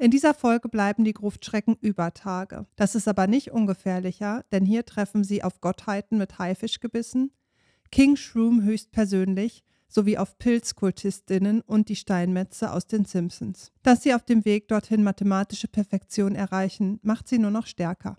In dieser Folge bleiben die Gruftschrecken über Tage. Das ist aber nicht ungefährlicher, denn hier treffen sie auf Gottheiten mit Haifischgebissen, King Shroom höchstpersönlich sowie auf Pilzkultistinnen und die Steinmetze aus den Simpsons. Dass sie auf dem Weg dorthin mathematische Perfektion erreichen, macht sie nur noch stärker.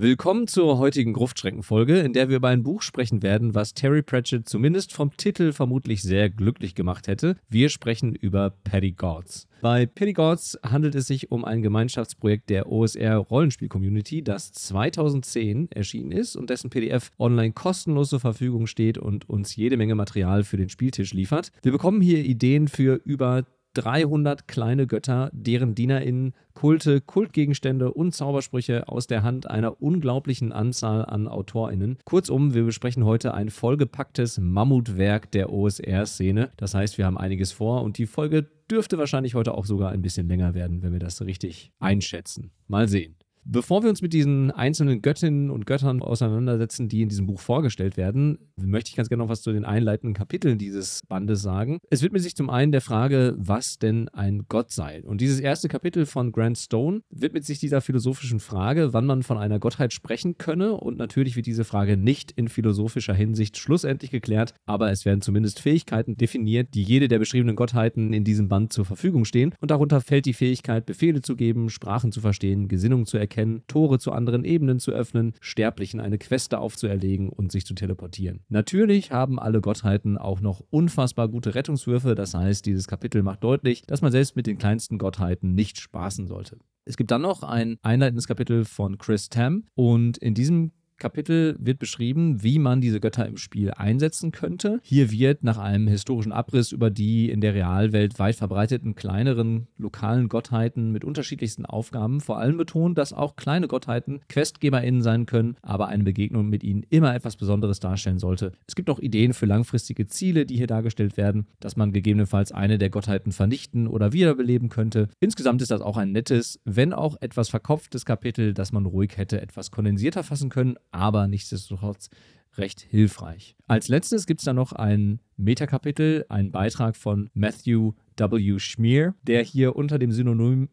Willkommen zur heutigen Gruftschreckenfolge, in der wir über ein Buch sprechen werden, was Terry Pratchett zumindest vom Titel vermutlich sehr glücklich gemacht hätte. Wir sprechen über Paddy Gods. Bei Paddy Gods handelt es sich um ein Gemeinschaftsprojekt der OSR Rollenspiel Community, das 2010 erschienen ist und dessen PDF online kostenlos zur Verfügung steht und uns jede Menge Material für den Spieltisch liefert. Wir bekommen hier Ideen für über 300 kleine Götter, deren DienerInnen Kulte, Kultgegenstände und Zaubersprüche aus der Hand einer unglaublichen Anzahl an AutorInnen. Kurzum, wir besprechen heute ein vollgepacktes Mammutwerk der OSR-Szene. Das heißt, wir haben einiges vor und die Folge dürfte wahrscheinlich heute auch sogar ein bisschen länger werden, wenn wir das richtig einschätzen. Mal sehen. Bevor wir uns mit diesen einzelnen Göttinnen und Göttern auseinandersetzen, die in diesem Buch vorgestellt werden, möchte ich ganz gerne noch was zu den einleitenden Kapiteln dieses Bandes sagen. Es widmet sich zum einen der Frage, was denn ein Gott sei. Und dieses erste Kapitel von Grant Stone widmet sich dieser philosophischen Frage, wann man von einer Gottheit sprechen könne. Und natürlich wird diese Frage nicht in philosophischer Hinsicht schlussendlich geklärt, aber es werden zumindest Fähigkeiten definiert, die jede der beschriebenen Gottheiten in diesem Band zur Verfügung stehen. Und darunter fällt die Fähigkeit, Befehle zu geben, Sprachen zu verstehen, Gesinnung zu erkennen erkennen, Tore zu anderen Ebenen zu öffnen, Sterblichen eine Queste aufzuerlegen und sich zu teleportieren. Natürlich haben alle Gottheiten auch noch unfassbar gute Rettungswürfe, das heißt, dieses Kapitel macht deutlich, dass man selbst mit den kleinsten Gottheiten nicht spaßen sollte. Es gibt dann noch ein einleitendes Kapitel von Chris Tam und in diesem Kapitel wird beschrieben, wie man diese Götter im Spiel einsetzen könnte. Hier wird nach einem historischen Abriss über die in der Realwelt weit verbreiteten kleineren lokalen Gottheiten mit unterschiedlichsten Aufgaben vor allem betont, dass auch kleine Gottheiten QuestgeberInnen sein können, aber eine Begegnung mit ihnen immer etwas Besonderes darstellen sollte. Es gibt auch Ideen für langfristige Ziele, die hier dargestellt werden, dass man gegebenenfalls eine der Gottheiten vernichten oder wiederbeleben könnte. Insgesamt ist das auch ein nettes, wenn auch etwas verkopftes Kapitel, das man ruhig hätte etwas kondensierter fassen können, aber nichtsdestotrotz recht hilfreich. Als letztes gibt es dann noch ein Metakapitel, einen Beitrag von Matthew W. Schmier, der hier unter dem Synonym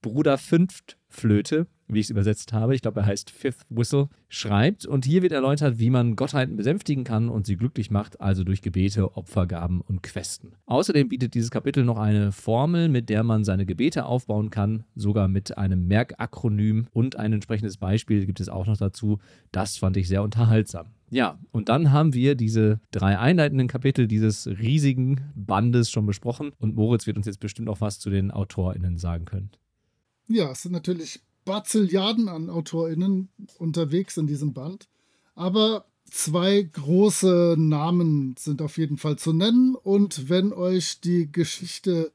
Bruder Fünftflöte wie ich es übersetzt habe, ich glaube, er heißt Fifth Whistle, schreibt. Und hier wird erläutert, wie man Gottheiten besänftigen kann und sie glücklich macht, also durch Gebete, Opfergaben und Questen. Außerdem bietet dieses Kapitel noch eine Formel, mit der man seine Gebete aufbauen kann, sogar mit einem Merkakronym und ein entsprechendes Beispiel gibt es auch noch dazu. Das fand ich sehr unterhaltsam. Ja, und dann haben wir diese drei einleitenden Kapitel dieses riesigen Bandes schon besprochen und Moritz wird uns jetzt bestimmt auch was zu den AutorInnen sagen können. Ja, es sind natürlich Bazilliarden an AutorInnen unterwegs in diesem Band. Aber zwei große Namen sind auf jeden Fall zu nennen. Und wenn euch die Geschichte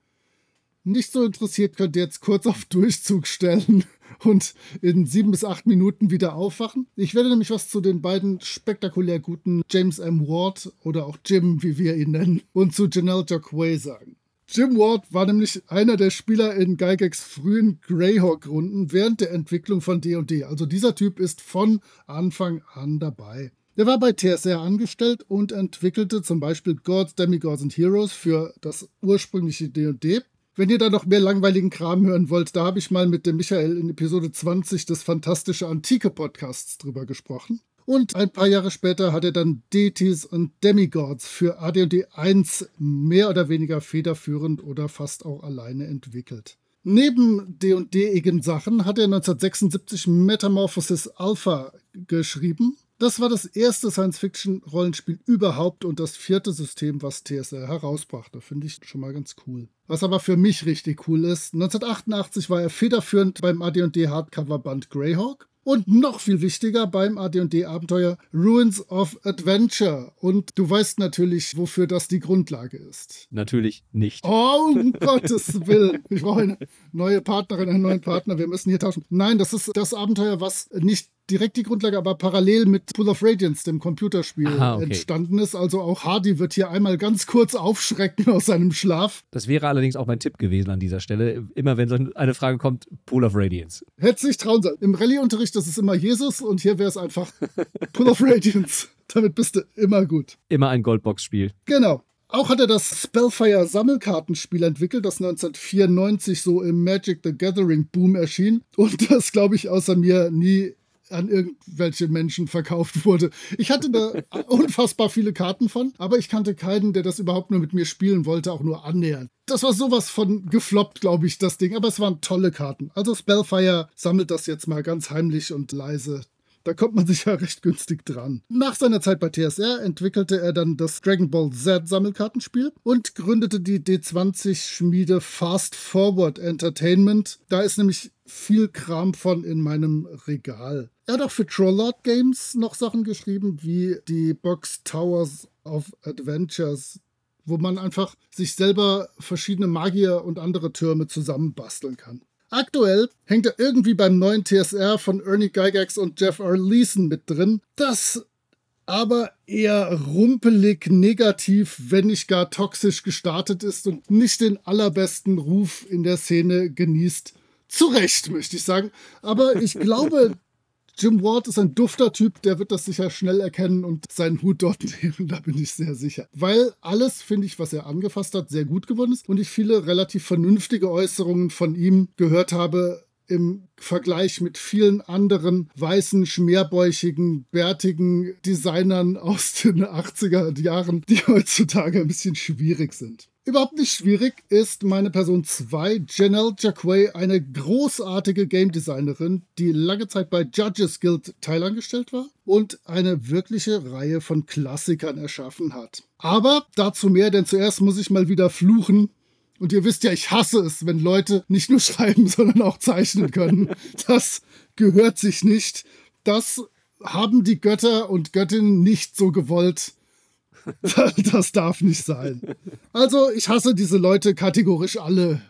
nicht so interessiert, könnt ihr jetzt kurz auf Durchzug stellen und in sieben bis acht Minuten wieder aufwachen. Ich werde nämlich was zu den beiden spektakulär guten James M. Ward oder auch Jim, wie wir ihn nennen, und zu Janelle Jacquet sagen. Jim Ward war nämlich einer der Spieler in Gygax frühen Greyhawk-Runden während der Entwicklung von D&D. Also dieser Typ ist von Anfang an dabei. Er war bei TSR angestellt und entwickelte zum Beispiel Gods, Demigods and Heroes für das ursprüngliche D&D. Wenn ihr da noch mehr langweiligen Kram hören wollt, da habe ich mal mit dem Michael in Episode 20 des Fantastische Antike Podcasts drüber gesprochen. Und ein paar Jahre später hat er dann Deities und Demigods für AD&D 1 mehr oder weniger federführend oder fast auch alleine entwickelt. Neben D&D-igen Sachen hat er 1976 Metamorphosis Alpha geschrieben. Das war das erste Science-Fiction-Rollenspiel überhaupt und das vierte System, was TSR herausbrachte. Finde ich schon mal ganz cool. Was aber für mich richtig cool ist, 1988 war er federführend beim AD&D Hardcover-Band Greyhawk. Und noch viel wichtiger beim AD&D-Abenteuer Ruins of Adventure. Und du weißt natürlich, wofür das die Grundlage ist. Natürlich nicht. Oh, um Gottes Willen. Ich brauche eine neue Partnerin, einen neuen Partner. Wir müssen hier tauschen. Nein, das ist das Abenteuer, was nicht direkt die Grundlage, aber parallel mit Pool of Radiance, dem Computerspiel, Aha, okay. entstanden ist. Also auch Hardy wird hier einmal ganz kurz aufschrecken aus seinem Schlaf. Das wäre allerdings auch mein Tipp gewesen an dieser Stelle. Immer wenn so eine Frage kommt, Pool of Radiance. Hätte sich trauen sollen. Im Rallye-Unterricht ist es immer Jesus und hier wäre es einfach Pool of Radiance. Damit bist du immer gut. Immer ein Goldbox-Spiel. Genau. Auch hat er das Spellfire Sammelkartenspiel entwickelt, das 1994 so im Magic the Gathering Boom erschien und das, glaube ich, außer mir nie an irgendwelche Menschen verkauft wurde. Ich hatte da unfassbar viele Karten von, aber ich kannte keinen, der das überhaupt nur mit mir spielen wollte, auch nur annähernd. Das war sowas von gefloppt, glaube ich, das Ding, aber es waren tolle Karten. Also Spellfire sammelt das jetzt mal ganz heimlich und leise. Da kommt man sich ja recht günstig dran. Nach seiner Zeit bei TSR entwickelte er dann das Dragon Ball Z Sammelkartenspiel und gründete die D20-Schmiede Fast Forward Entertainment. Da ist nämlich viel Kram von in meinem Regal. Er hat auch für Trollord Games noch Sachen geschrieben, wie die Box Towers of Adventures, wo man einfach sich selber verschiedene Magier und andere Türme zusammenbasteln kann. Aktuell hängt er irgendwie beim neuen TSR von Ernie Gygax und Jeff R. Leeson mit drin. Das aber eher rumpelig negativ, wenn nicht gar toxisch gestartet ist und nicht den allerbesten Ruf in der Szene genießt. Zu Recht, möchte ich sagen. Aber ich glaube, Jim Ward ist ein dufter Typ, der wird das sicher schnell erkennen und seinen Hut dort nehmen, da bin ich sehr sicher. Weil alles, finde ich, was er angefasst hat, sehr gut geworden ist und ich viele relativ vernünftige Äußerungen von ihm gehört habe, im Vergleich mit vielen anderen weißen, schmerbäuchigen, bärtigen Designern aus den 80er Jahren, die heutzutage ein bisschen schwierig sind. Überhaupt nicht schwierig ist meine Person 2, Janelle Jacquet, eine großartige Game Designerin, die lange Zeit bei Judges Guild teilangestellt war und eine wirkliche Reihe von Klassikern erschaffen hat. Aber dazu mehr, denn zuerst muss ich mal wieder fluchen. Und ihr wisst ja, ich hasse es, wenn Leute nicht nur schreiben, sondern auch zeichnen können. Das gehört sich nicht. Das haben die Götter und Göttinnen nicht so gewollt. Das darf nicht sein. Also, ich hasse diese Leute kategorisch alle.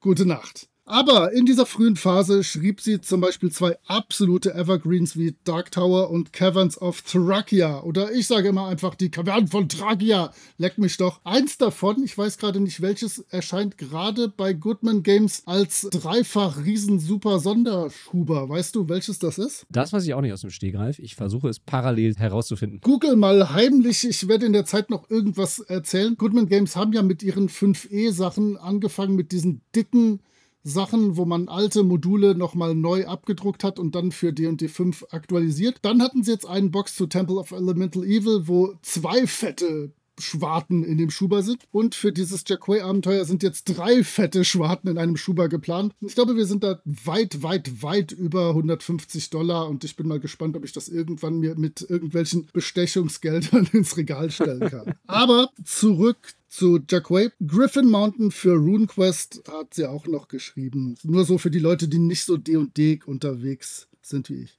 Gute Nacht. Aber in dieser frühen Phase schrieb sie zum Beispiel zwei absolute Evergreens wie Dark Tower und Caverns of Thrakia. Oder ich sage immer einfach die Kavernen von Thrakia. Leck mich doch. Eins davon, ich weiß gerade nicht welches, erscheint gerade bei Goodman Games als dreifach riesen super Sonderschuber. Weißt du, welches das ist? Das weiß ich auch nicht aus dem Stegreif. Ich versuche es parallel herauszufinden. Google mal heimlich. Ich werde in der Zeit noch irgendwas erzählen. Goodman Games haben ja mit ihren 5E-Sachen angefangen, mit diesen dicken Sachen, wo man alte Module nochmal neu abgedruckt hat und dann für D&D 5 aktualisiert. Dann hatten sie jetzt einen Box zu Temple of Elemental Evil, wo zwei fette Schwarten in dem Schuber sind. Und für dieses Jacquet-Abenteuer sind jetzt drei fette Schwarten in einem Schuber geplant. Ich glaube, wir sind da weit, weit, weit über 150 Dollar und ich bin mal gespannt, ob ich das irgendwann mir mit irgendwelchen Bestechungsgeldern ins Regal stellen kann. Aber zurück zu Jacquet. Griffin Mountain für RuneQuest hat sie auch noch geschrieben. Nur so für die Leute, die nicht so D&D unterwegs sind wie ich.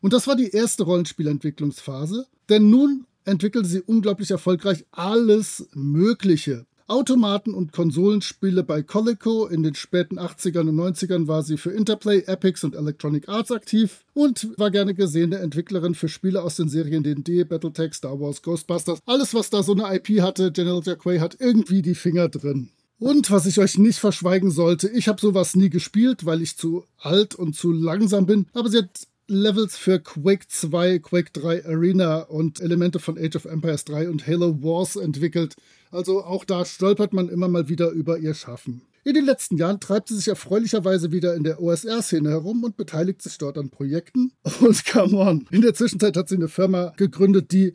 Und das war die erste Rollenspielentwicklungsphase. Denn nun entwickelte sie unglaublich erfolgreich alles Mögliche. Automaten und Konsolenspiele bei Coleco. In den späten 80ern und 90ern war sie für Interplay, Epics und Electronic Arts aktiv und war gerne gesehene Entwicklerin für Spiele aus den Serien D&D, Battletech, Star Wars, Ghostbusters. Alles, was da so eine IP hatte, General Jacquet hat irgendwie die Finger drin. Und was ich euch nicht verschweigen sollte, ich habe sowas nie gespielt, weil ich zu alt und zu langsam bin, aber sie hat Levels für Quake 2, Quake 3 Arena und Elemente von Age of Empires 3 und Halo Wars entwickelt. Also auch da stolpert man immer mal wieder über ihr Schaffen. In den letzten Jahren treibt sie sich erfreulicherweise wieder in der OSR-Szene herum und beteiligt sich dort an Projekten. Und come on, in der Zwischenzeit hat sie eine Firma gegründet, die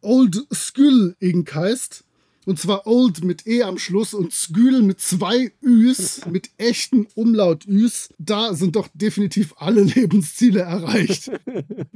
Old Skull Inc. heißt. Und zwar Old mit E am Schluss und Skül mit zwei Üs, mit echten Umlaut-Üs. Da sind doch definitiv alle Lebensziele erreicht.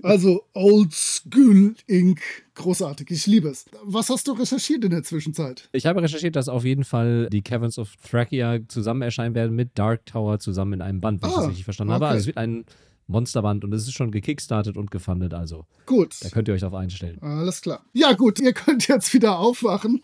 Also Old Skül Inc. Großartig, ich liebe es. Was hast du recherchiert in der Zwischenzeit? Ich habe recherchiert, dass auf jeden Fall die Caverns of Thrakia zusammen erscheinen werden mit Dark Tower zusammen in einem Band, wenn ah, ich das richtig verstanden okay. habe. Also es wird ein Monsterband und es ist schon gekickstartet und gefundet, also Gut. da könnt ihr euch darauf einstellen. Alles klar. Ja, gut, ihr könnt jetzt wieder aufwachen.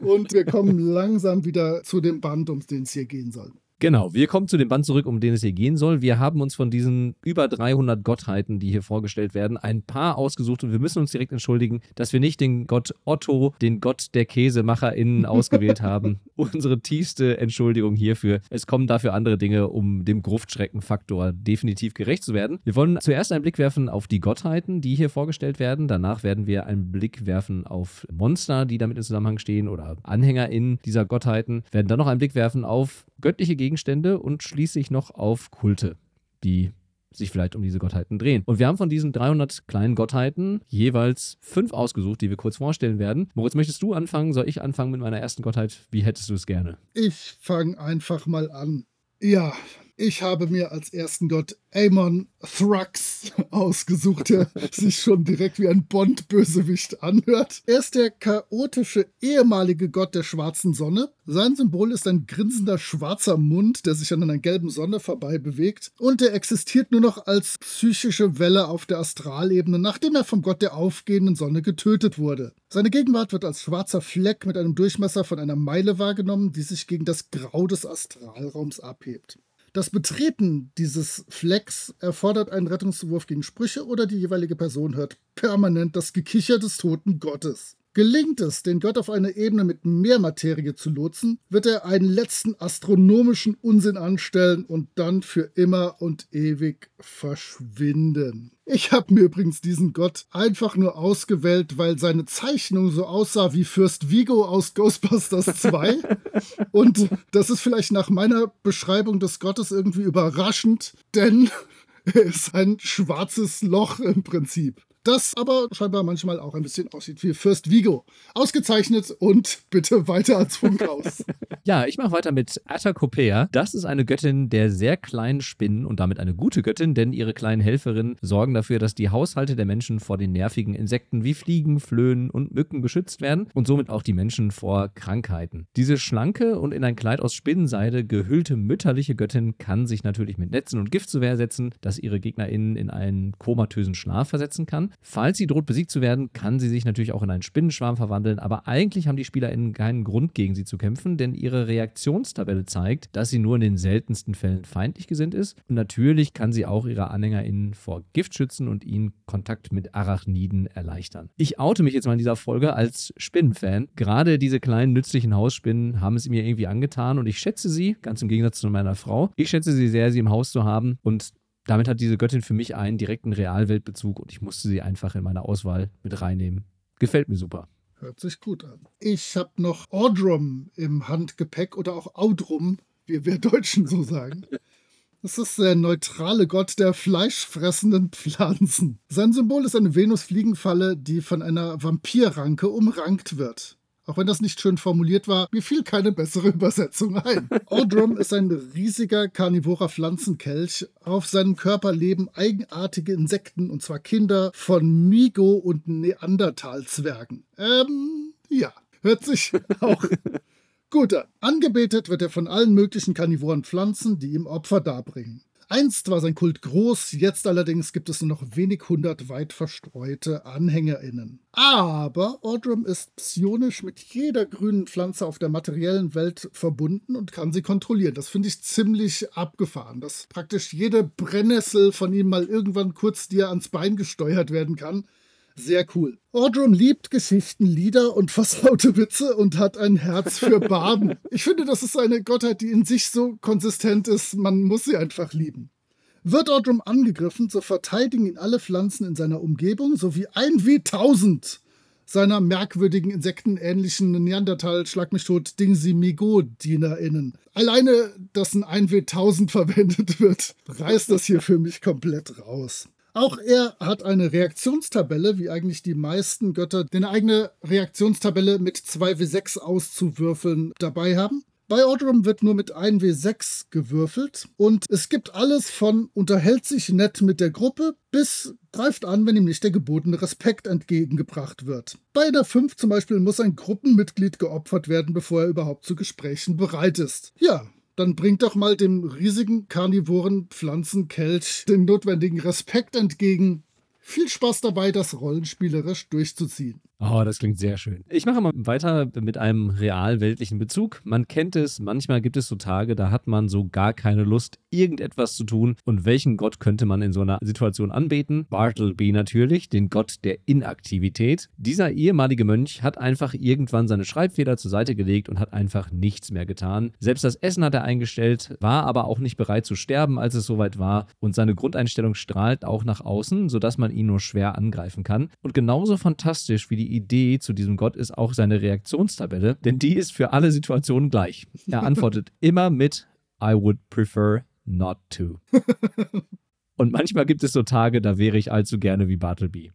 Und wir kommen langsam wieder zu dem Band, um den es hier gehen soll. Genau, wir kommen zu dem Band zurück, um den es hier gehen soll. Wir haben uns von diesen über 300 Gottheiten, die hier vorgestellt werden, ein paar ausgesucht und wir müssen uns direkt entschuldigen, dass wir nicht den Gott Otto, den Gott der KäsemacherInnen ausgewählt haben. Unsere tiefste Entschuldigung hierfür. Es kommen dafür andere Dinge, um dem Gruftschreckenfaktor definitiv gerecht zu werden. Wir wollen zuerst einen Blick werfen auf die Gottheiten, die hier vorgestellt werden. Danach werden wir einen Blick werfen auf Monster, die damit in Zusammenhang stehen oder AnhängerInnen dieser Gottheiten. Wir werden dann noch einen Blick werfen auf göttliche Gegenstände und schließlich noch auf Kulte, die sich vielleicht um diese Gottheiten drehen. Und wir haben von diesen 300 kleinen Gottheiten jeweils fünf ausgesucht, die wir kurz vorstellen werden. Moritz, möchtest du anfangen? Soll ich anfangen mit meiner ersten Gottheit? Wie hättest du es gerne? Ich fange einfach mal an. Ja, ich habe mir als ersten Gott Amon Thrax ausgesucht, der sich schon direkt wie ein Bond-Bösewicht anhört. Er ist der chaotische ehemalige Gott der schwarzen Sonne. Sein Symbol ist ein grinsender schwarzer Mund, der sich an einer gelben Sonne vorbei bewegt. Und er existiert nur noch als psychische Welle auf der Astralebene, nachdem er vom Gott der aufgehenden Sonne getötet wurde. Seine Gegenwart wird als schwarzer Fleck mit einem Durchmesser von einer Meile wahrgenommen, die sich gegen das Grau des Astralraums abhebt. Das Betreten dieses Flecks erfordert einen Rettungswurf gegen Sprüche oder die jeweilige Person hört permanent das Gekicher des toten Gottes. Gelingt es, den Gott auf eine Ebene mit mehr Materie zu lotsen, wird er einen letzten astronomischen Unsinn anstellen und dann für immer und ewig verschwinden. Ich habe mir übrigens diesen Gott einfach nur ausgewählt, weil seine Zeichnung so aussah wie Fürst Vigo aus Ghostbusters 2. und das ist vielleicht nach meiner Beschreibung des Gottes irgendwie überraschend, denn er ist ein schwarzes Loch im Prinzip das aber scheinbar manchmal auch ein bisschen aussieht wie Fürst Vigo. Ausgezeichnet und bitte weiter als Funkhaus. ja, ich mache weiter mit Atacopea. Das ist eine Göttin der sehr kleinen Spinnen und damit eine gute Göttin, denn ihre kleinen Helferinnen sorgen dafür, dass die Haushalte der Menschen vor den nervigen Insekten wie Fliegen, Flöhen und Mücken geschützt werden und somit auch die Menschen vor Krankheiten. Diese schlanke und in ein Kleid aus Spinnenseide gehüllte mütterliche Göttin kann sich natürlich mit Netzen und Gift zur Wehr setzen, das ihre GegnerInnen in einen komatösen Schlaf versetzen kann. Falls sie droht, besiegt zu werden, kann sie sich natürlich auch in einen Spinnenschwarm verwandeln, aber eigentlich haben die SpielerInnen keinen Grund gegen sie zu kämpfen, denn ihre Reaktionstabelle zeigt, dass sie nur in den seltensten Fällen feindlich gesinnt ist. Und natürlich kann sie auch ihre AnhängerInnen vor Gift schützen und ihnen Kontakt mit Arachniden erleichtern. Ich oute mich jetzt mal in dieser Folge als Spinnenfan. Gerade diese kleinen nützlichen Hausspinnen haben es mir irgendwie angetan und ich schätze sie, ganz im Gegensatz zu meiner Frau, ich schätze sie sehr, sie im Haus zu haben und damit hat diese Göttin für mich einen direkten Realweltbezug und ich musste sie einfach in meine Auswahl mit reinnehmen. Gefällt mir super. Hört sich gut an. Ich habe noch Audrum im Handgepäck oder auch Audrum, wie wir Deutschen so sagen. Das ist der neutrale Gott der fleischfressenden Pflanzen. Sein Symbol ist eine Venusfliegenfalle, die von einer Vampirranke umrankt wird. Auch wenn das nicht schön formuliert war, mir fiel keine bessere Übersetzung ein. Audrum ist ein riesiger karnivorer Pflanzenkelch. Auf seinem Körper leben eigenartige Insekten, und zwar Kinder von Migo- und Neandertalzwergen. Ähm, ja, hört sich auch gut an. Angebetet wird er von allen möglichen karnivoren Pflanzen, die ihm Opfer darbringen. Einst war sein Kult groß, jetzt allerdings gibt es nur noch wenig hundert weit verstreute AnhängerInnen. Aber Ordrum ist psionisch mit jeder grünen Pflanze auf der materiellen Welt verbunden und kann sie kontrollieren. Das finde ich ziemlich abgefahren, dass praktisch jede Brennnessel von ihm mal irgendwann kurz dir ans Bein gesteuert werden kann. Sehr cool. Audrum liebt Geschichten, Lieder und versaute Witze und hat ein Herz für Baden. Ich finde, das ist eine Gottheit, die in sich so konsistent ist, man muss sie einfach lieben. Wird Audrum angegriffen, so verteidigen ihn alle Pflanzen in seiner Umgebung sowie ein wie tausend seiner merkwürdigen insektenähnlichen Neandertal Schlag mich tot Dingsi Migo DienerInnen. Alleine, dass ein 1W1000 verwendet wird, reißt das hier für mich komplett raus. Auch er hat eine Reaktionstabelle, wie eigentlich die meisten Götter, eine eigene Reaktionstabelle mit 2W6 auszuwürfeln dabei haben. Bei Ordrum wird nur mit 1W6 gewürfelt und es gibt alles von unterhält sich nett mit der Gruppe bis greift an, wenn ihm nicht der gebotene Respekt entgegengebracht wird. Bei der 5 zum Beispiel muss ein Gruppenmitglied geopfert werden, bevor er überhaupt zu Gesprächen bereit ist. Ja, dann bringt doch mal dem riesigen karnivoren Pflanzenkelch den notwendigen Respekt entgegen. Viel Spaß dabei, das rollenspielerisch durchzuziehen. Oh, das klingt sehr schön. Ich mache mal weiter mit einem real-weltlichen Bezug. Man kennt es, manchmal gibt es so Tage, da hat man so gar keine Lust, irgendetwas zu tun. Und welchen Gott könnte man in so einer Situation anbeten? Bartleby natürlich, den Gott der Inaktivität. Dieser ehemalige Mönch hat einfach irgendwann seine Schreibfeder zur Seite gelegt und hat einfach nichts mehr getan. Selbst das Essen hat er eingestellt, war aber auch nicht bereit zu sterben, als es soweit war. Und seine Grundeinstellung strahlt auch nach außen, sodass man ihn nur schwer angreifen kann. Und genauso fantastisch wie die Idee zu diesem Gott ist auch seine Reaktionstabelle, denn die ist für alle Situationen gleich. Er antwortet immer mit I would prefer not to. Und manchmal gibt es so Tage, da wäre ich allzu gerne wie Bartleby.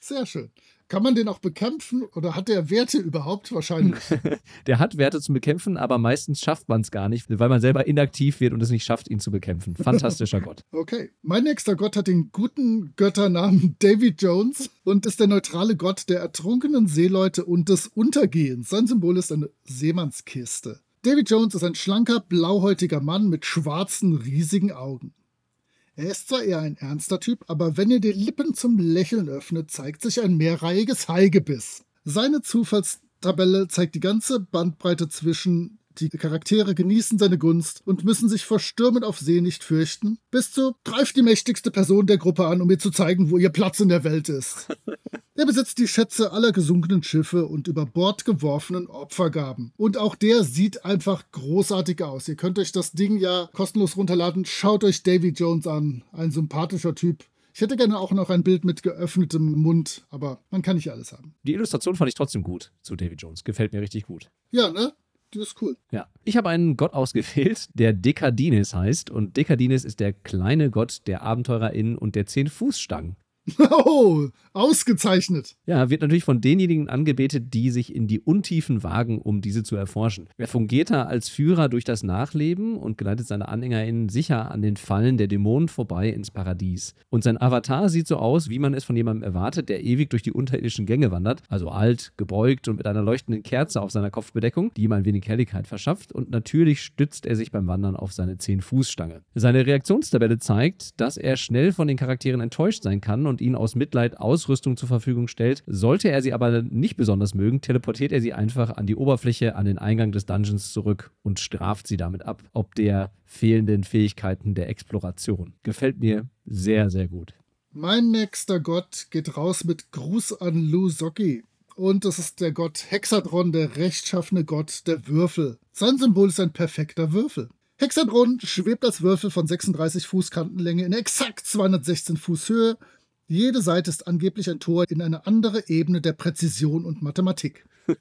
Sehr schön. Kann man den auch bekämpfen oder hat der Werte überhaupt wahrscheinlich? der hat Werte zum Bekämpfen, aber meistens schafft man es gar nicht, weil man selber inaktiv wird und es nicht schafft, ihn zu bekämpfen. Fantastischer Gott. Okay. Mein nächster Gott hat den guten Götternamen David Jones und ist der neutrale Gott der ertrunkenen Seeleute und des Untergehens. Sein Symbol ist eine Seemannskiste. David Jones ist ein schlanker, blauhäutiger Mann mit schwarzen, riesigen Augen. Er ist zwar eher ein ernster Typ, aber wenn er die Lippen zum Lächeln öffnet, zeigt sich ein mehrreihiges Haigebiss. Seine Zufallstabelle zeigt die ganze Bandbreite zwischen die Charaktere genießen seine Gunst und müssen sich vor Stürmen auf See nicht fürchten, bis zu greift die mächtigste Person der Gruppe an, um ihr zu zeigen, wo ihr Platz in der Welt ist. Er besitzt die Schätze aller gesunkenen Schiffe und über Bord geworfenen Opfergaben. Und auch der sieht einfach großartig aus. Ihr könnt euch das Ding ja kostenlos runterladen. Schaut euch Davy Jones an. Ein sympathischer Typ. Ich hätte gerne auch noch ein Bild mit geöffnetem Mund, aber man kann nicht alles haben. Die Illustration fand ich trotzdem gut zu Davy Jones. Gefällt mir richtig gut. Ja, ne? Das ist cool. Ja. Ich habe einen Gott ausgewählt, der Dekadines heißt. Und Dekadines ist der kleine Gott der AbenteurerInnen und der zehn Fußstangen. Oh, ausgezeichnet. Ja, wird natürlich von denjenigen angebetet, die sich in die Untiefen wagen, um diese zu erforschen. Er fungiert da als Führer durch das Nachleben und geleitet seine AnhängerInnen sicher an den Fallen der Dämonen vorbei ins Paradies. Und sein Avatar sieht so aus, wie man es von jemandem erwartet, der ewig durch die unterirdischen Gänge wandert. Also alt, gebeugt und mit einer leuchtenden Kerze auf seiner Kopfbedeckung, die ihm ein wenig Helligkeit verschafft. Und natürlich stützt er sich beim Wandern auf seine 10-Fuß-Stange. Seine Reaktionstabelle zeigt, dass er schnell von den Charakteren enttäuscht sein kann und ihnen aus Mitleid Ausrüstung zur Verfügung stellt. Sollte er sie aber nicht besonders mögen, teleportiert er sie einfach an die Oberfläche, an den Eingang des Dungeons zurück und straft sie damit ab, ob der fehlenden Fähigkeiten der Exploration. Gefällt mir sehr, sehr gut. Mein nächster Gott geht raus mit Gruß an Lusocki. Und das ist der Gott Hexadron, der rechtschaffene Gott der Würfel. Sein Symbol ist ein perfekter Würfel. Hexadron schwebt als Würfel von 36 Fuß Kantenlänge in exakt 216 Fuß Höhe jede Seite ist angeblich ein Tor in eine andere Ebene der Präzision und Mathematik.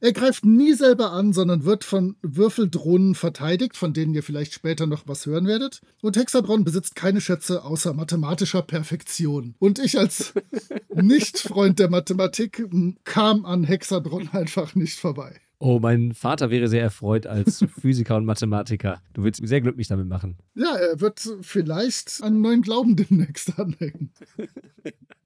er greift nie selber an, sondern wird von Würfeldrohnen verteidigt, von denen ihr vielleicht später noch was hören werdet. Und Hexadron besitzt keine Schätze außer mathematischer Perfektion. Und ich als Nicht-Freund der Mathematik kam an Hexadron einfach nicht vorbei. Oh, mein Vater wäre sehr erfreut als Physiker und Mathematiker. Du würdest sehr glücklich damit machen. Ja, er wird vielleicht einen neuen Glauben demnächst anhängen.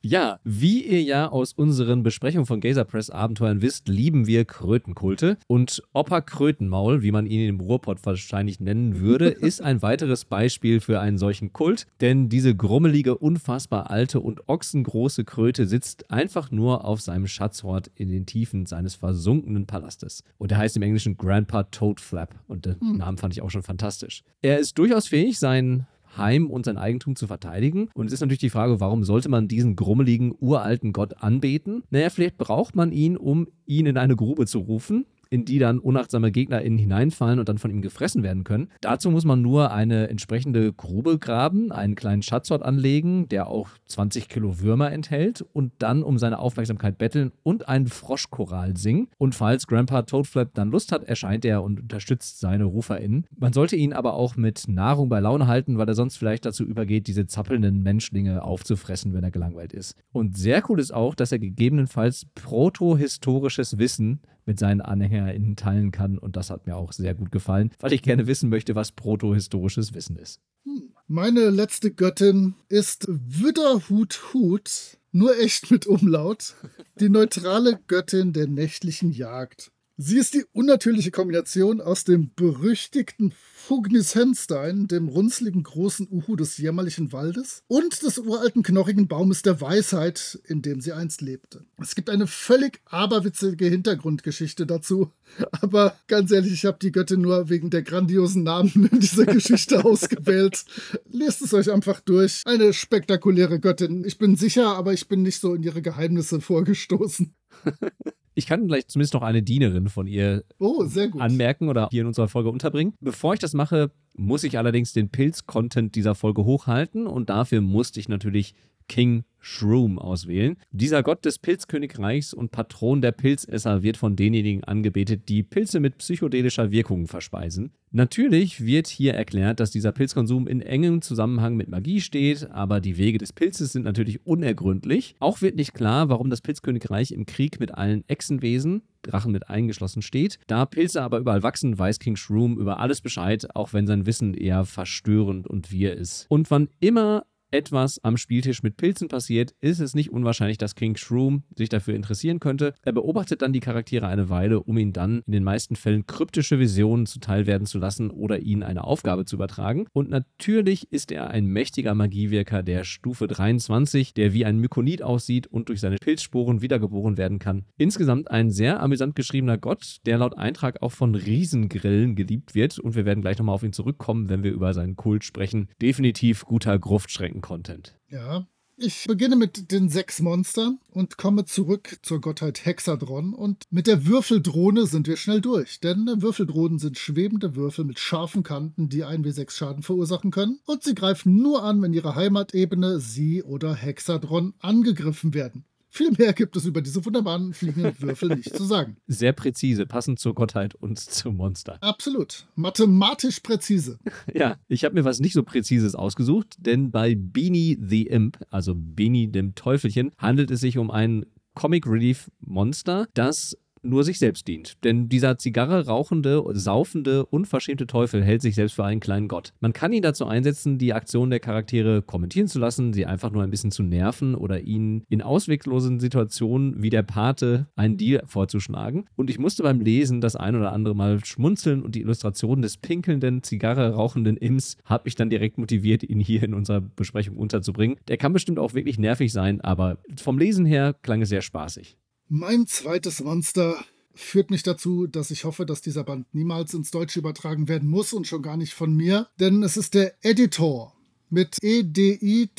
Ja, wie ihr ja aus unseren Besprechungen von Gazer Press Abenteuern wisst, lieben wir Krötenkulte. Und Opa Krötenmaul, wie man ihn im Ruhrpott wahrscheinlich nennen würde, ist ein weiteres Beispiel für einen solchen Kult. Denn diese grummelige, unfassbar alte und ochsengroße Kröte sitzt einfach nur auf seinem Schatzhort in den Tiefen seines versunkenen Palastes. Und er heißt im Englischen Grandpa Toadflap. Und den hm. Namen fand ich auch schon fantastisch. Er ist durchaus fähig, seinen Heim und sein Eigentum zu verteidigen. Und es ist natürlich die Frage, warum sollte man diesen grummeligen, uralten Gott anbeten? Naja, vielleicht braucht man ihn, um ihn in eine Grube zu rufen in die dann unachtsame GegnerInnen hineinfallen und dann von ihm gefressen werden können. Dazu muss man nur eine entsprechende Grube graben, einen kleinen Schatzort anlegen, der auch 20 Kilo Würmer enthält und dann um seine Aufmerksamkeit betteln und einen Froschchoral singen. Und falls Grandpa Toadflap dann Lust hat, erscheint er und unterstützt seine RuferInnen. Man sollte ihn aber auch mit Nahrung bei Laune halten, weil er sonst vielleicht dazu übergeht, diese zappelnden Menschlinge aufzufressen, wenn er gelangweilt ist. Und sehr cool ist auch, dass er gegebenenfalls protohistorisches Wissen mit seinen AnhängerInnen teilen kann. Und das hat mir auch sehr gut gefallen, weil ich gerne wissen möchte, was protohistorisches Wissen ist. Hm. Meine letzte Göttin ist Widderhut Hut, nur echt mit Umlaut, die neutrale Göttin der nächtlichen Jagd. Sie ist die unnatürliche Kombination aus dem berüchtigten Fugnis Henstein, dem runzligen großen Uhu des jämmerlichen Waldes, und des uralten knochigen Baumes der Weisheit, in dem sie einst lebte. Es gibt eine völlig aberwitzige Hintergrundgeschichte dazu, aber ganz ehrlich, ich habe die Göttin nur wegen der grandiosen Namen in dieser Geschichte ausgewählt. Lest es euch einfach durch. Eine spektakuläre Göttin. Ich bin sicher, aber ich bin nicht so in ihre Geheimnisse vorgestoßen. Ich kann vielleicht zumindest noch eine Dienerin von ihr oh, anmerken oder hier in unserer Folge unterbringen. Bevor ich das mache, muss ich allerdings den Pilz-Content dieser Folge hochhalten und dafür musste ich natürlich King Shroom auswählen. Dieser Gott des Pilzkönigreichs und Patron der Pilzesser wird von denjenigen angebetet, die Pilze mit psychedelischer Wirkung verspeisen. Natürlich wird hier erklärt, dass dieser Pilzkonsum in engem Zusammenhang mit Magie steht, aber die Wege des Pilzes sind natürlich unergründlich. Auch wird nicht klar, warum das Pilzkönigreich im Krieg mit allen Echsenwesen, Drachen mit eingeschlossen steht. Da Pilze aber überall wachsen, weiß King Shroom über alles Bescheid, auch wenn sein Wissen eher verstörend und wir ist. Und wann immer etwas am Spieltisch mit Pilzen passiert, ist es nicht unwahrscheinlich, dass King Shroom sich dafür interessieren könnte. Er beobachtet dann die Charaktere eine Weile, um ihnen dann in den meisten Fällen kryptische Visionen zuteilwerden zu lassen oder ihnen eine Aufgabe zu übertragen. Und natürlich ist er ein mächtiger Magiewirker der Stufe 23, der wie ein Mykonid aussieht und durch seine Pilzsporen wiedergeboren werden kann. Insgesamt ein sehr amüsant geschriebener Gott, der laut Eintrag auch von Riesengrillen geliebt wird. Und wir werden gleich nochmal auf ihn zurückkommen, wenn wir über seinen Kult sprechen. Definitiv guter Gruftschrecken Content. Ja. Ich beginne mit den sechs Monstern und komme zurück zur Gottheit Hexadron und mit der Würfeldrohne sind wir schnell durch, denn Würfeldrohnen sind schwebende Würfel mit scharfen Kanten, die 1w6 Schaden verursachen können und sie greifen nur an, wenn ihre Heimatebene, sie oder Hexadron angegriffen werden. Viel mehr gibt es über diese wunderbaren fliegenden Würfel nicht zu sagen. Sehr präzise, passend zur Gottheit und zum Monster. Absolut. Mathematisch präzise. Ja, ich habe mir was nicht so Präzises ausgesucht, denn bei Beanie the Imp, also Beanie dem Teufelchen, handelt es sich um ein Comic Relief Monster, das nur sich selbst dient. Denn dieser Zigarre rauchende, saufende, unverschämte Teufel hält sich selbst für einen kleinen Gott. Man kann ihn dazu einsetzen, die Aktionen der Charaktere kommentieren zu lassen, sie einfach nur ein bisschen zu nerven oder ihnen in ausweglosen Situationen wie der Pate einen Deal vorzuschlagen. Und ich musste beim Lesen das ein oder andere Mal schmunzeln und die Illustration des pinkelnden, Zigarre rauchenden Imps habe ich dann direkt motiviert, ihn hier in unserer Besprechung unterzubringen. Der kann bestimmt auch wirklich nervig sein, aber vom Lesen her klang es sehr spaßig. Mein zweites Monster führt mich dazu, dass ich hoffe, dass dieser Band niemals ins Deutsche übertragen werden muss und schon gar nicht von mir, denn es ist der Editor mit E-D-I-T-A-U-R,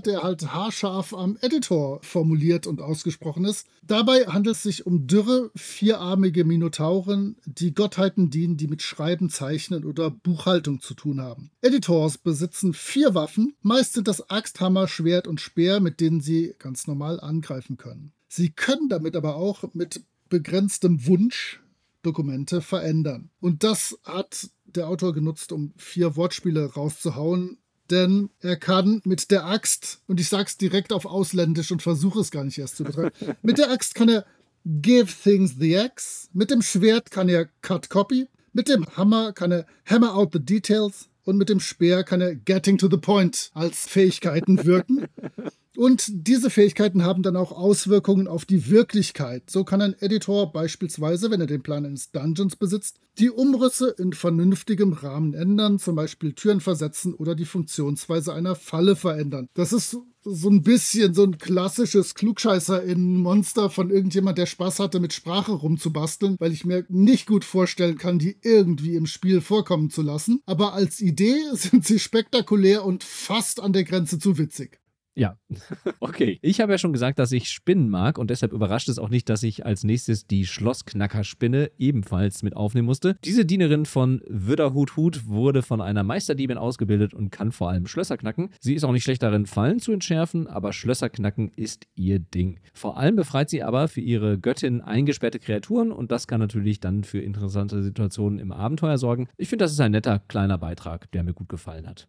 der halt haarscharf am Editor formuliert und ausgesprochen ist. Dabei handelt es sich um dürre, vierarmige Minotauren, die Gottheiten dienen, die mit Schreiben, Zeichnen oder Buchhaltung zu tun haben. Editors besitzen vier Waffen, meist sind das Axt, Hammer, Schwert und Speer, mit denen sie ganz normal angreifen können. Sie können damit aber auch mit begrenztem Wunsch Dokumente verändern. Und das hat der Autor genutzt, um vier Wortspiele rauszuhauen. Denn er kann mit der Axt, und ich sag's direkt auf Ausländisch und versuche es gar nicht erst zu betreiben, mit der Axt kann er Give Things the Axe, mit dem Schwert kann er Cut Copy, mit dem Hammer kann er Hammer Out the Details und mit dem Speer kann er Getting to the Point als Fähigkeiten wirken. Und diese Fähigkeiten haben dann auch Auswirkungen auf die Wirklichkeit. So kann ein Editor beispielsweise, wenn er den Plan eines Dungeons besitzt, die Umrisse in vernünftigem Rahmen ändern, zum Beispiel Türen versetzen oder die Funktionsweise einer Falle verändern. Das ist so ein bisschen so ein klassisches Klugscheißer in Monster von irgendjemand, der Spaß hatte, mit Sprache rumzubasteln, weil ich mir nicht gut vorstellen kann, die irgendwie im Spiel vorkommen zu lassen. Aber als Idee sind sie spektakulär und fast an der Grenze zu witzig. Ja, okay. Ich habe ja schon gesagt, dass ich Spinnen mag und deshalb überrascht es auch nicht, dass ich als nächstes die Schlossknackerspinne ebenfalls mit aufnehmen musste. Diese Dienerin von Wüderhut Hut wurde von einer Meisterdiebin ausgebildet und kann vor allem Schlösser knacken. Sie ist auch nicht schlecht darin, Fallen zu entschärfen, aber Schlösser knacken ist ihr Ding. Vor allem befreit sie aber für ihre Göttin eingesperrte Kreaturen und das kann natürlich dann für interessante Situationen im Abenteuer sorgen. Ich finde, das ist ein netter kleiner Beitrag, der mir gut gefallen hat.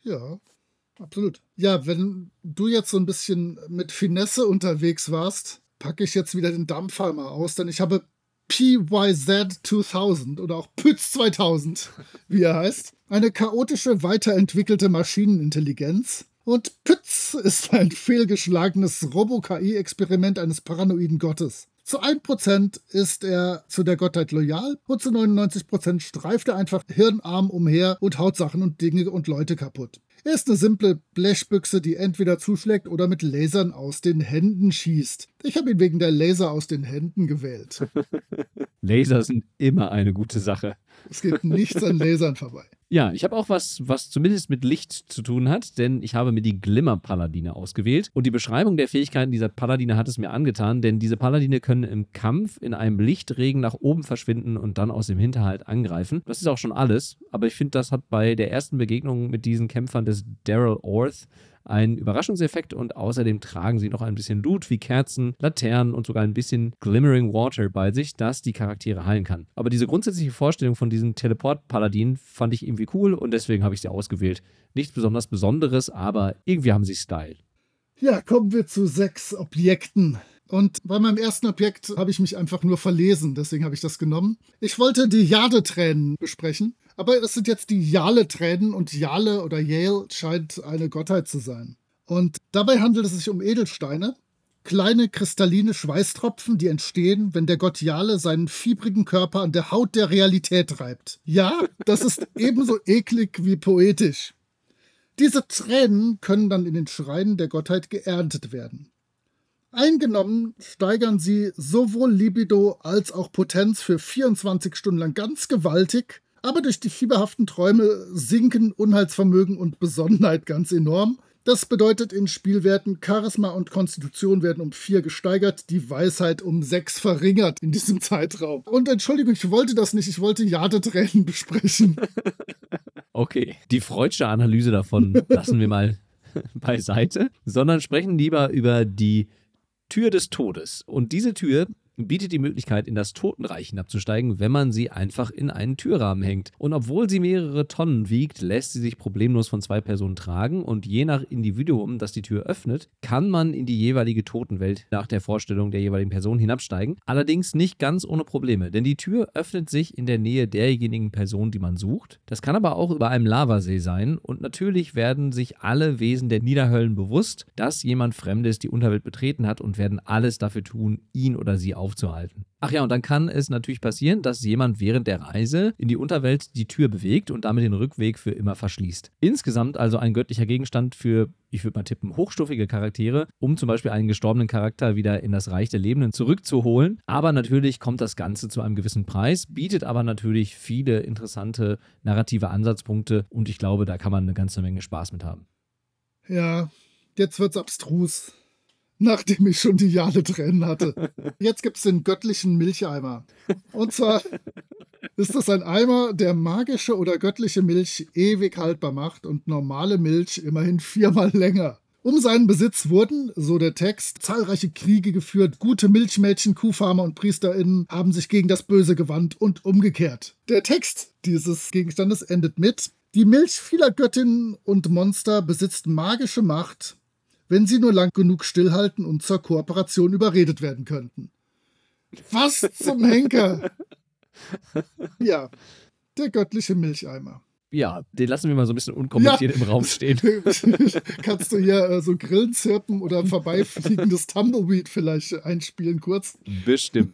Ja, absolut. Ja, wenn du jetzt so ein bisschen mit Finesse unterwegs warst, packe ich jetzt wieder den Dampfer mal aus, denn ich habe PYZ 2000 oder auch PYZ 2000, wie er heißt. Eine chaotische, weiterentwickelte Maschinenintelligenz. Und PYZ ist ein fehlgeschlagenes Robo-KI-Experiment eines paranoiden Gottes. Zu 1% ist er zu der Gottheit loyal und zu 99% streift er einfach hirnarm umher und haut Sachen und Dinge und Leute kaputt. Er ist eine simple Blechbüchse, die entweder zuschlägt oder mit Lasern aus den Händen schießt. Ich habe ihn wegen der Laser aus den Händen gewählt. Laser sind immer eine gute Sache. Es geht nichts an Lasern vorbei. Ja, ich habe auch was, was zumindest mit Licht zu tun hat, denn ich habe mir die Glimmer-Paladine ausgewählt. Und die Beschreibung der Fähigkeiten dieser Paladine hat es mir angetan, denn diese Paladine können im Kampf in einem Lichtregen nach oben verschwinden und dann aus dem Hinterhalt angreifen. Das ist auch schon alles, aber ich finde, das hat bei der ersten Begegnung mit diesen Kämpfern des Daryl Orth einen Überraschungseffekt und außerdem tragen sie noch ein bisschen Loot wie Kerzen, Laternen und sogar ein bisschen Glimmering Water bei sich, das die Charaktere heilen kann. Aber diese grundsätzliche Vorstellung von diesen Teleport-Paladinen fand ich irgendwie cool und deswegen habe ich sie ausgewählt. Nichts besonders Besonderes, aber irgendwie haben sie Style. Ja, kommen wir zu sechs Objekten. Und bei meinem ersten Objekt habe ich mich einfach nur verlesen, deswegen habe ich das genommen. Ich wollte die Jade-Tränen besprechen. Aber es sind jetzt die Jale-Tränen und Jale oder Yale scheint eine Gottheit zu sein. Und dabei handelt es sich um Edelsteine, kleine kristalline Schweißtropfen, die entstehen, wenn der Gott Jale seinen fiebrigen Körper an der Haut der Realität reibt. Ja, das ist ebenso eklig wie poetisch. Diese Tränen können dann in den Schreinen der Gottheit geerntet werden. Eingenommen steigern sie sowohl Libido als auch Potenz für 24 Stunden lang ganz gewaltig aber durch die fieberhaften Träume sinken Unheilsvermögen und Besonnenheit ganz enorm. Das bedeutet, in Spielwerten Charisma und Konstitution werden um vier gesteigert, die Weisheit um sechs verringert in diesem Zeitraum. Und Entschuldigung, ich wollte das nicht, ich wollte Jadetränen besprechen. Okay, die Freudsche Analyse davon lassen wir mal beiseite, sondern sprechen lieber über die Tür des Todes. Und diese Tür bietet die Möglichkeit, in das Totenreich hinabzusteigen, wenn man sie einfach in einen Türrahmen hängt. Und obwohl sie mehrere Tonnen wiegt, lässt sie sich problemlos von zwei Personen tragen und je nach Individuum, das die Tür öffnet, kann man in die jeweilige Totenwelt nach der Vorstellung der jeweiligen Person hinabsteigen. Allerdings nicht ganz ohne Probleme, denn die Tür öffnet sich in der Nähe derjenigen Person, die man sucht. Das kann aber auch über einem Lavasee sein und natürlich werden sich alle Wesen der Niederhöllen bewusst, dass jemand Fremdes die Unterwelt betreten hat und werden alles dafür tun, ihn oder sie aufzunehmen aufzuhalten. Ach ja, und dann kann es natürlich passieren, dass jemand während der Reise in die Unterwelt die Tür bewegt und damit den Rückweg für immer verschließt. Insgesamt also ein göttlicher Gegenstand für, ich würde mal tippen, hochstufige Charaktere, um zum Beispiel einen gestorbenen Charakter wieder in das Reich der Lebenden zurückzuholen. Aber natürlich kommt das Ganze zu einem gewissen Preis, bietet aber natürlich viele interessante narrative Ansatzpunkte und ich glaube, da kann man eine ganze Menge Spaß mit haben. Ja, jetzt wird's abstrus nachdem ich schon die Jade Tränen hatte. Jetzt gibt es den göttlichen Milcheimer. Und zwar ist das ein Eimer, der magische oder göttliche Milch ewig haltbar macht und normale Milch immerhin viermal länger. Um seinen Besitz wurden, so der Text, zahlreiche Kriege geführt, gute Milchmädchen, Kuhfarmer und PriesterInnen haben sich gegen das Böse gewandt und umgekehrt. Der Text dieses Gegenstandes endet mit Die Milch vieler Göttinnen und Monster besitzt magische Macht wenn sie nur lang genug stillhalten und zur Kooperation überredet werden könnten. Was zum Henker? Ja, der göttliche Milcheimer. Ja, den lassen wir mal so ein bisschen unkommentiert ja. im Raum stehen. Kannst du hier äh, so Grillen zirpen oder ein vorbeifliegendes Tumbleweed vielleicht einspielen kurz? Bestimmt.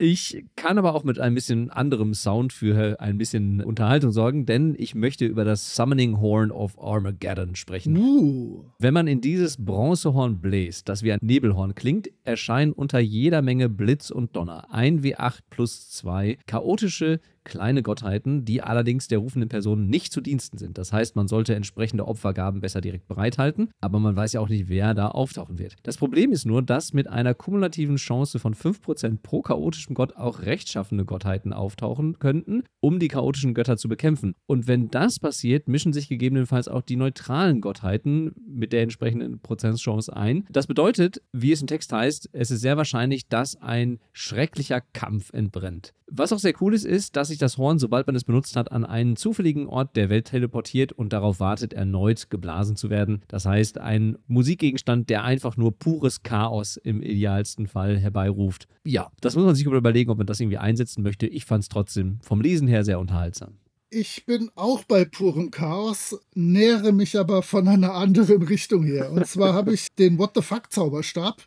Ich kann aber auch mit ein bisschen anderem Sound für ein bisschen Unterhaltung sorgen, denn ich möchte über das Summoning Horn of Armageddon sprechen. Uh. Wenn man in dieses Bronzehorn bläst, das wie ein Nebelhorn klingt, erscheinen unter jeder Menge Blitz und Donner. 1 W8 plus 2 chaotische kleine Gottheiten, die allerdings der rufenden Person nicht zu Diensten sind. Das heißt, man sollte entsprechende Opfergaben besser direkt bereithalten, aber man weiß ja auch nicht, wer da auftauchen wird. Das Problem ist nur, dass mit einer kumulativen Chance von 5% pro chaotischem Gott auch rechtschaffende Gottheiten auftauchen könnten, um die chaotischen Götter zu bekämpfen. Und wenn das passiert, mischen sich gegebenenfalls auch die neutralen Gottheiten mit der entsprechenden Prozentchance ein. Das bedeutet, wie es im Text heißt, es ist sehr wahrscheinlich, dass ein schrecklicher Kampf entbrennt. Was auch sehr cool ist, ist, dass sich das Horn, sobald man es benutzt hat, an einen zufälligen Ort der Welt teleportiert und darauf wartet, erneut geblasen zu werden. Das heißt, ein Musikgegenstand, der einfach nur pures Chaos im idealsten Fall herbeiruft. Ja, das muss man sich überlegen, ob man das irgendwie einsetzen möchte. Ich fand es trotzdem vom Lesen her sehr unterhaltsam. Ich bin auch bei purem Chaos, nähere mich aber von einer anderen Richtung her. Und zwar habe ich den What the Fuck Zauberstab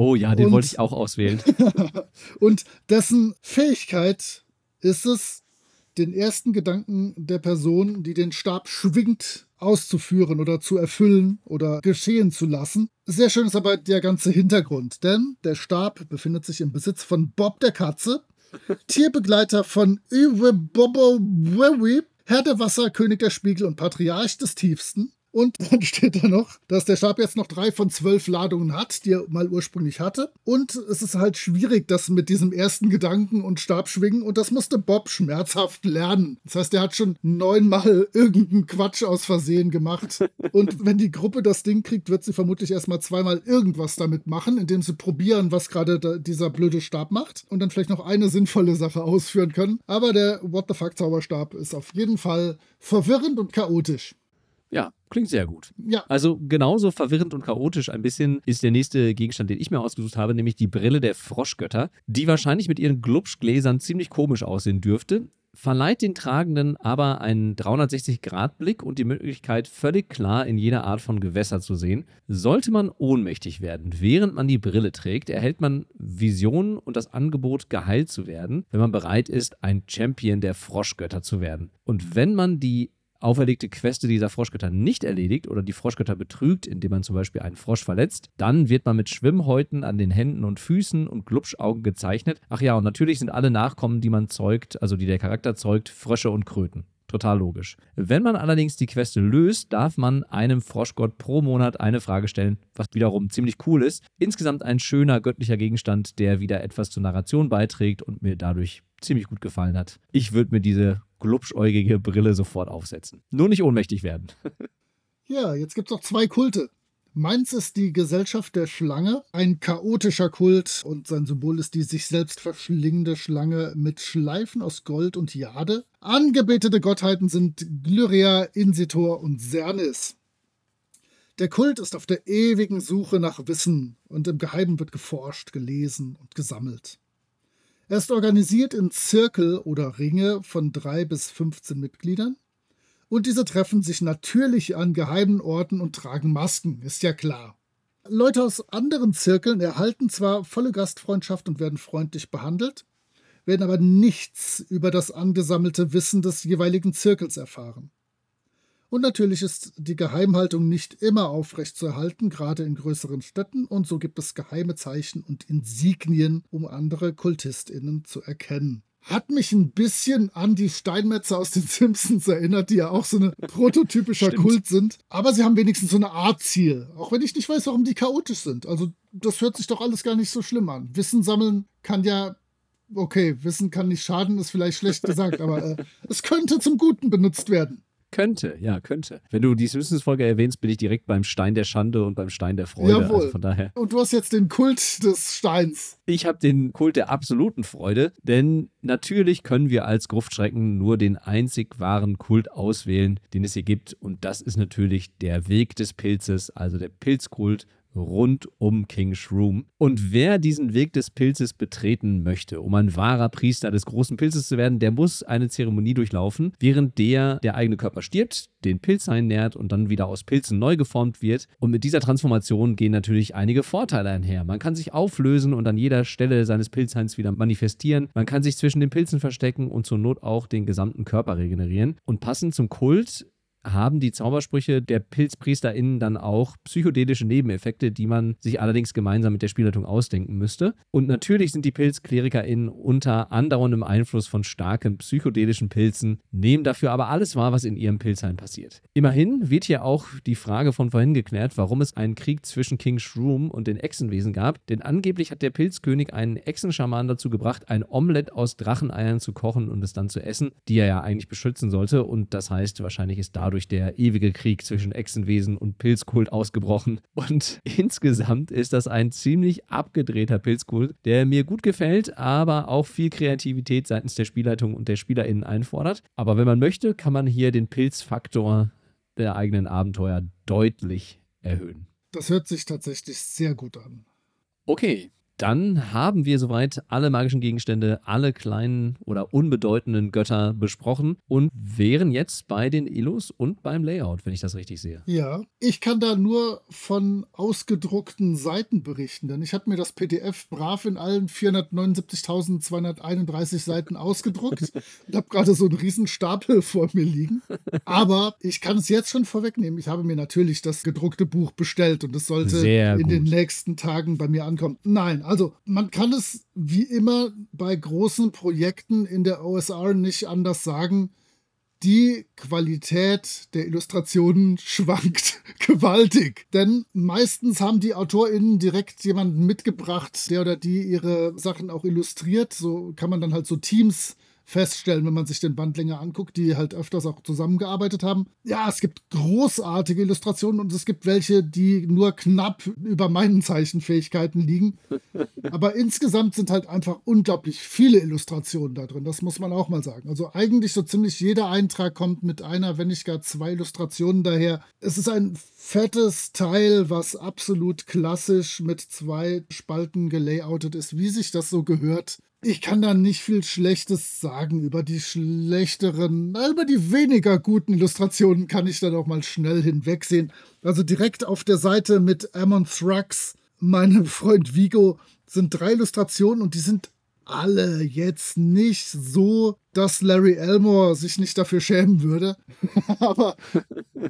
Oh ja, den Und- wollte ich auch auswählen. Und dessen Fähigkeit ist es, den ersten Gedanken der Person, die den Stab schwingt, auszuführen oder zu erfüllen oder geschehen zu lassen. Sehr schön ist aber der ganze Hintergrund, denn der Stab befindet sich im Besitz von Bob der Katze, Tierbegleiter von Uwe Bobo Wewe, Herr der Wasser, König der Spiegel und Patriarch des Tiefsten. Und dann steht da noch, dass der Stab jetzt noch drei von zwölf Ladungen hat, die er mal ursprünglich hatte. Und es ist halt schwierig, das mit diesem ersten Gedanken und Stabschwingen. Und das musste Bob schmerzhaft lernen. Das heißt, er hat schon neunmal irgendeinen Quatsch aus Versehen gemacht. Und wenn die Gruppe das Ding kriegt, wird sie vermutlich erstmal zweimal irgendwas damit machen, indem sie probieren, was gerade dieser blöde Stab macht. Und dann vielleicht noch eine sinnvolle Sache ausführen können. Aber der What the fuck Zauberstab ist auf jeden Fall verwirrend und chaotisch. Ja, klingt sehr gut. Ja, Also genauso verwirrend und chaotisch ein bisschen ist der nächste Gegenstand, den ich mir ausgesucht habe, nämlich die Brille der Froschgötter, die wahrscheinlich mit ihren Glubschgläsern ziemlich komisch aussehen dürfte, verleiht den Tragenden aber einen 360-Grad-Blick und die Möglichkeit, völlig klar in jeder Art von Gewässer zu sehen. Sollte man ohnmächtig werden, während man die Brille trägt, erhält man Visionen und das Angebot, geheilt zu werden, wenn man bereit ist, ein Champion der Froschgötter zu werden. Und wenn man die auferlegte Queste dieser Froschgötter nicht erledigt oder die Froschgötter betrügt, indem man zum Beispiel einen Frosch verletzt, dann wird man mit Schwimmhäuten an den Händen und Füßen und Glubschaugen gezeichnet. Ach ja, und natürlich sind alle Nachkommen, die man zeugt, also die der Charakter zeugt, Frösche und Kröten. Total logisch. Wenn man allerdings die Queste löst, darf man einem Froschgott pro Monat eine Frage stellen, was wiederum ziemlich cool ist. Insgesamt ein schöner göttlicher Gegenstand, der wieder etwas zur Narration beiträgt und mir dadurch ziemlich gut gefallen hat. Ich würde mir diese glubschäugige Brille sofort aufsetzen. Nur nicht ohnmächtig werden. Ja, jetzt gibt es noch zwei Kulte. Meins ist die Gesellschaft der Schlange, ein chaotischer Kult und sein Symbol ist die sich selbst verschlingende Schlange mit Schleifen aus Gold und Jade. Angebetete Gottheiten sind Glyria, Insitor und Sernis. Der Kult ist auf der ewigen Suche nach Wissen und im Geheimen wird geforscht, gelesen und gesammelt. Er ist organisiert in Zirkel oder Ringe von drei bis 15 Mitgliedern. Und diese treffen sich natürlich an geheimen Orten und tragen Masken, ist ja klar. Leute aus anderen Zirkeln erhalten zwar volle Gastfreundschaft und werden freundlich behandelt, werden aber nichts über das angesammelte Wissen des jeweiligen Zirkels erfahren. Und natürlich ist die Geheimhaltung nicht immer aufrechtzuerhalten, gerade in größeren Städten, und so gibt es geheime Zeichen und Insignien, um andere KultistInnen zu erkennen. Hat mich ein bisschen an die Steinmetze aus den Simpsons erinnert, die ja auch so ein prototypischer. Kult sind. Aber sie haben wenigstens so eine Art Ziel. Auch wenn ich nicht weiß, warum die chaotisch sind. Also, das hört sich doch alles gar nicht so schlimm an. Wissen sammeln kann ja. Okay, Wissen kann nicht schaden, ist vielleicht schlecht gesagt, aber äh, es könnte zum Guten benutzt werden. Könnte, ja, könnte. Wenn du die Simpsons-Folge erwähnst, bin ich direkt beim Stein der Schande und beim Stein der Freude. Jawohl. Also von daher. Und du hast jetzt den Kult des Steins. Ich habe den Kult der absoluten Freude, denn natürlich können wir als Gruftschrecken nur den einzig wahren Kult auswählen, den es hier gibt. Und das ist natürlich der Weg des Pilzes, also der Pilzkult rund um King Shroom. Und wer diesen Weg des Pilzes betreten möchte, um ein wahrer Priester des großen Pilzes zu werden, der muss eine Zeremonie durchlaufen, während der der eigene Körper stirbt, den Pilz einnährt und dann wieder aus Pilzen neu geformt wird. Und mit dieser Transformation gehen natürlich einige Vorteile einher. Man kann sich auflösen und an jeder Stelle seines Pilzhains wieder manifestieren. Man kann sich zwischen den Pilzen verstecken und zur Not auch den gesamten Körper regenerieren. Und passend zum Kult haben die Zaubersprüche der PilzpriesterInnen dann auch psychedelische Nebeneffekte, die man sich allerdings gemeinsam mit der Spielleitung ausdenken müsste. Und natürlich sind die PilzklerikerInnen unter andauerndem Einfluss von starken psychedelischen Pilzen, nehmen dafür aber alles wahr, was in ihrem Pilzhain passiert. Immerhin wird hier auch die Frage von vorhin geklärt, warum es einen Krieg zwischen King Shroom und den Echsenwesen gab, denn angeblich hat der Pilzkönig einen Echsenschaman dazu gebracht, ein Omelett aus Dracheneiern zu kochen und es dann zu essen, die er ja eigentlich beschützen sollte und das heißt, wahrscheinlich ist dadurch der ewige Krieg zwischen Echsenwesen und Pilzkult ausgebrochen. Und insgesamt ist das ein ziemlich abgedrehter Pilzkult, der mir gut gefällt, aber auch viel Kreativität seitens der Spielleitung und der SpielerInnen einfordert. Aber wenn man möchte, kann man hier den Pilzfaktor der eigenen Abenteuer deutlich erhöhen. Das hört sich tatsächlich sehr gut an. Okay, Dann haben wir soweit alle magischen Gegenstände, alle kleinen oder unbedeutenden Götter besprochen und wären jetzt bei den Illus und beim Layout, wenn ich das richtig sehe. Ja, ich kann da nur von ausgedruckten Seiten berichten, denn ich habe mir das PDF brav in allen 479.231 Seiten ausgedruckt und habe gerade so einen riesen Stapel vor mir liegen. Aber ich kann es jetzt schon vorwegnehmen. Ich habe mir natürlich das gedruckte Buch bestellt und es sollte in den nächsten Tagen bei mir ankommen. Nein, also man kann es wie immer bei großen Projekten in der OSR nicht anders sagen. Die Qualität der Illustrationen schwankt gewaltig. Denn meistens haben die AutorInnen direkt jemanden mitgebracht, der oder die ihre Sachen auch illustriert. So kann man dann halt so Teams feststellen, wenn man sich den Band länger anguckt, die halt öfters auch zusammengearbeitet haben. Ja, es gibt großartige Illustrationen und es gibt welche, die nur knapp über meinen Zeichenfähigkeiten liegen. Aber insgesamt sind halt einfach unglaublich viele Illustrationen da drin. Das muss man auch mal sagen. Also eigentlich so ziemlich jeder Eintrag kommt mit einer, wenn nicht gar zwei Illustrationen daher. Es ist ein fettes Teil, was absolut klassisch mit zwei Spalten gelayoutet ist, wie sich das so gehört. Ich kann da nicht viel Schlechtes sagen. Über die schlechteren, über die weniger guten Illustrationen kann ich dann auch mal schnell hinwegsehen. Also direkt auf der Seite mit Amon Thrax, meinem Freund Vigo, sind drei Illustrationen und die sind alle jetzt nicht so, dass Larry Elmore sich nicht dafür schämen würde. Aber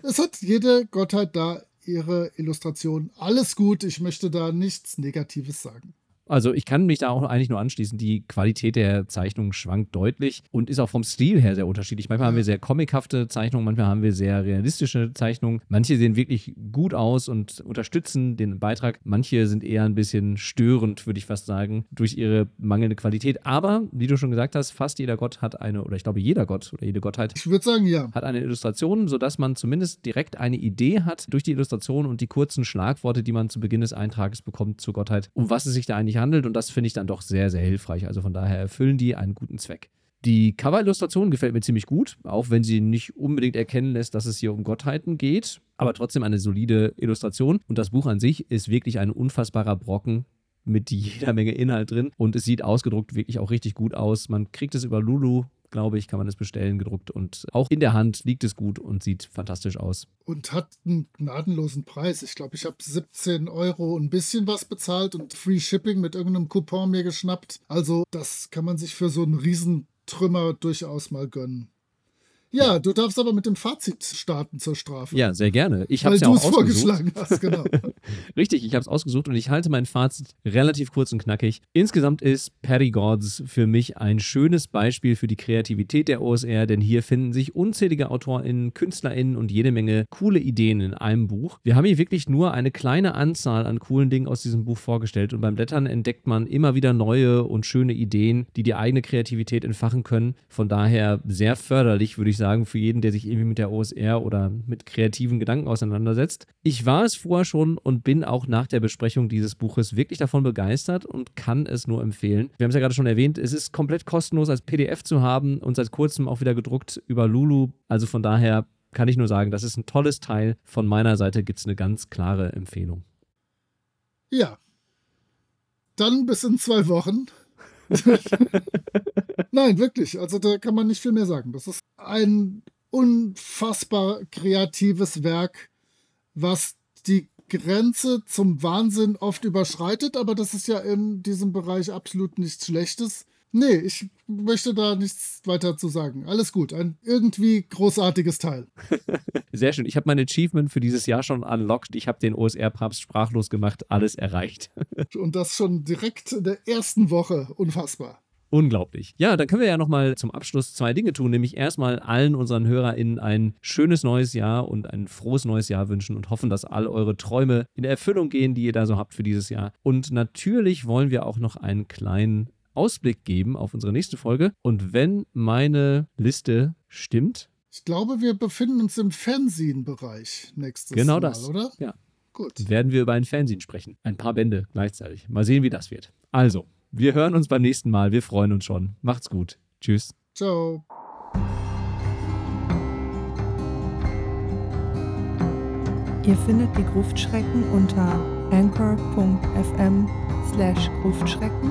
es hat jede Gottheit da ihre Illustration. Alles gut, ich möchte da nichts Negatives sagen. Also ich kann mich da auch eigentlich nur anschließen. Die Qualität der Zeichnung schwankt deutlich und ist auch vom Stil her sehr unterschiedlich. Manchmal haben wir sehr comichafte Zeichnungen, manchmal haben wir sehr realistische Zeichnungen. Manche sehen wirklich gut aus und unterstützen den Beitrag. Manche sind eher ein bisschen störend, würde ich fast sagen, durch ihre mangelnde Qualität. Aber, wie du schon gesagt hast, fast jeder Gott hat eine, oder ich glaube jeder Gott oder jede Gottheit Ich würde sagen, ja. hat eine Illustration, sodass man zumindest direkt eine Idee hat durch die Illustration und die kurzen Schlagworte, die man zu Beginn des Eintrages bekommt zur Gottheit, um was es sich da eigentlich handelt. Und das finde ich dann doch sehr, sehr hilfreich. Also von daher erfüllen die einen guten Zweck. Die Cover-Illustration gefällt mir ziemlich gut, auch wenn sie nicht unbedingt erkennen lässt, dass es hier um Gottheiten geht, aber trotzdem eine solide Illustration. Und das Buch an sich ist wirklich ein unfassbarer Brocken mit jeder Menge Inhalt drin und es sieht ausgedruckt wirklich auch richtig gut aus. Man kriegt es über Lulu, glaube ich, kann man es bestellen, gedruckt und auch in der Hand liegt es gut und sieht fantastisch aus. Und hat einen gnadenlosen Preis. Ich glaube, ich habe 17 Euro ein bisschen was bezahlt und Free Shipping mit irgendeinem Coupon mir geschnappt. Also, das kann man sich für so einen Riesentrümmer durchaus mal gönnen. Ja, du darfst aber mit dem Fazit starten zur Strafe. Ja, sehr gerne. Ich habe weil es ja du es vorgeschlagen hast, genau. Richtig, ich habe es ausgesucht und ich halte mein Fazit relativ kurz und knackig. Insgesamt ist Patty Gods für mich ein schönes Beispiel für die Kreativität der OSR, denn hier finden sich unzählige AutorInnen, KünstlerInnen und jede Menge coole Ideen in einem Buch. Wir haben hier wirklich nur eine kleine Anzahl an coolen Dingen aus diesem Buch vorgestellt und beim Blättern entdeckt man immer wieder neue und schöne Ideen, die die eigene Kreativität entfachen können. Von daher sehr förderlich, würde ich sagen, für jeden, der sich irgendwie mit der OSR oder mit kreativen Gedanken auseinandersetzt. Ich war es vorher schon und bin auch nach der Besprechung dieses Buches wirklich davon begeistert und kann es nur empfehlen. Wir haben es ja gerade schon erwähnt, es ist komplett kostenlos als PDF zu haben und seit kurzem auch wieder gedruckt über Lulu. Also von daher kann ich nur sagen, das ist ein tolles Teil. Von meiner Seite gibt es eine ganz klare Empfehlung. Ja. Dann bis in zwei Wochen. Nein, wirklich. Also da kann man nicht viel mehr sagen. Das ist ein unfassbar kreatives Werk, was die Grenze zum Wahnsinn oft überschreitet, aber das ist ja in diesem Bereich absolut nichts Schlechtes. Nee, ich möchte da nichts weiter zu sagen. Alles gut. Ein irgendwie großartiges Teil. Sehr schön. Ich habe mein Achievement für dieses Jahr schon unlocked. Ich habe den OSR-Papst sprachlos gemacht. Alles erreicht. Und das schon direkt in der ersten Woche. Unfassbar. Unglaublich. Ja, dann können wir ja nochmal zum Abschluss zwei Dinge tun, nämlich erstmal allen unseren HörerInnen ein schönes neues Jahr und ein frohes neues Jahr wünschen und hoffen, dass all eure Träume in Erfüllung gehen, die ihr da so habt für dieses Jahr. Und natürlich wollen wir auch noch einen kleinen Ausblick geben auf unsere nächste Folge. Und wenn meine Liste stimmt, Ich glaube, wir befinden uns im Fernsehen-Bereich nächstes Genau Mal, das. oder? Ja. Gut. werden wir über ein Fernsehen sprechen. Ein paar Bände gleichzeitig. Mal sehen, wie das wird. Also, wir hören uns beim nächsten Mal. Wir freuen uns schon. Macht's gut. Tschüss. Ciao. Ihr findet die Gruftschrecken unter anchor.fm slash Gruftschrecken,